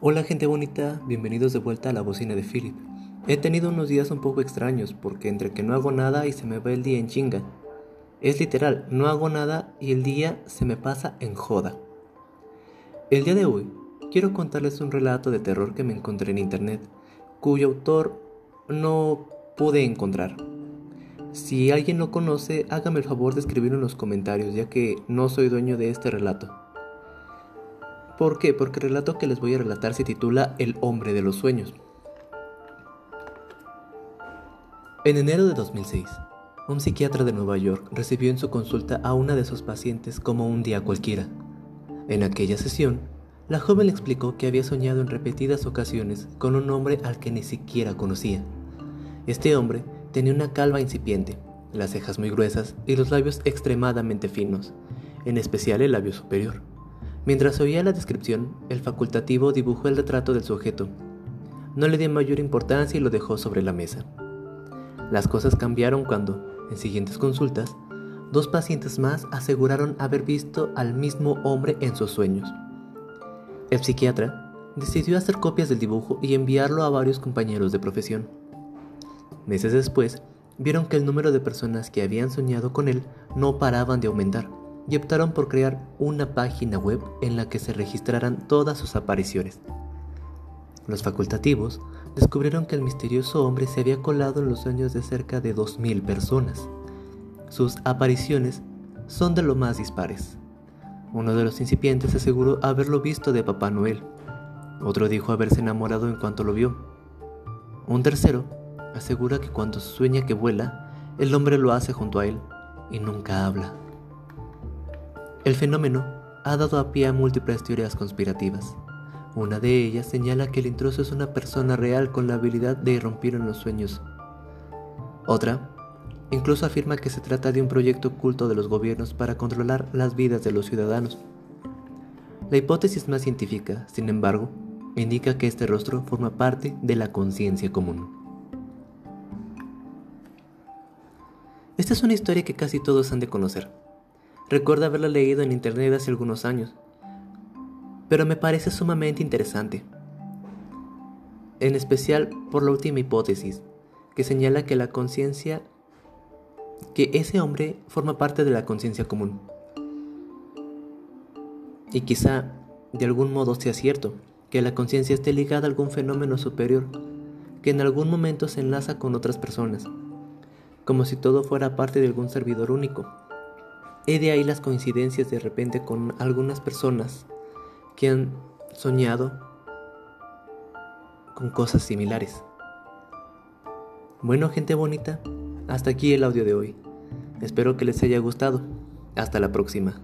Hola gente bonita, bienvenidos de vuelta a la bocina de Philip. He tenido unos días un poco extraños porque entre que no hago nada y se me va el día en chinga. Es literal, no hago nada y el día se me pasa en joda. El día de hoy quiero contarles un relato de terror que me encontré en internet, cuyo autor no pude encontrar. Si alguien lo conoce, hágame el favor de escribirlo en los comentarios, ya que no soy dueño de este relato. ¿Por qué? Porque el relato que les voy a relatar se titula El hombre de los sueños. En enero de 2006, un psiquiatra de Nueva York recibió en su consulta a una de sus pacientes como un día cualquiera. En aquella sesión, la joven le explicó que había soñado en repetidas ocasiones con un hombre al que ni siquiera conocía. Este hombre tenía una calva incipiente, las cejas muy gruesas y los labios extremadamente finos, en especial el labio superior. Mientras oía la descripción, el facultativo dibujó el retrato del sujeto. No le dio mayor importancia y lo dejó sobre la mesa. Las cosas cambiaron cuando, en siguientes consultas, dos pacientes más aseguraron haber visto al mismo hombre en sus sueños. El psiquiatra decidió hacer copias del dibujo y enviarlo a varios compañeros de profesión. Meses después, vieron que el número de personas que habían soñado con él no paraban de aumentar y optaron por crear una página web en la que se registraran todas sus apariciones. Los facultativos descubrieron que el misterioso hombre se había colado en los sueños de cerca de 2.000 personas. Sus apariciones son de lo más dispares. Uno de los incipientes aseguró haberlo visto de Papá Noel. Otro dijo haberse enamorado en cuanto lo vio. Un tercero asegura que cuando sueña que vuela, el hombre lo hace junto a él y nunca habla. El fenómeno ha dado a pie a múltiples teorías conspirativas. Una de ellas señala que el intruso es una persona real con la habilidad de irrumpir en los sueños. Otra, incluso afirma que se trata de un proyecto oculto de los gobiernos para controlar las vidas de los ciudadanos. La hipótesis más científica, sin embargo, indica que este rostro forma parte de la conciencia común. Esta es una historia que casi todos han de conocer. Recuerdo haberla leído en internet hace algunos años, pero me parece sumamente interesante, en especial por la última hipótesis, que señala que la conciencia, que ese hombre forma parte de la conciencia común. Y quizá de algún modo sea cierto, que la conciencia esté ligada a algún fenómeno superior, que en algún momento se enlaza con otras personas, como si todo fuera parte de algún servidor único, He de ahí las coincidencias de repente con algunas personas que han soñado con cosas similares. Bueno, gente bonita, hasta aquí el audio de hoy. Espero que les haya gustado. Hasta la próxima.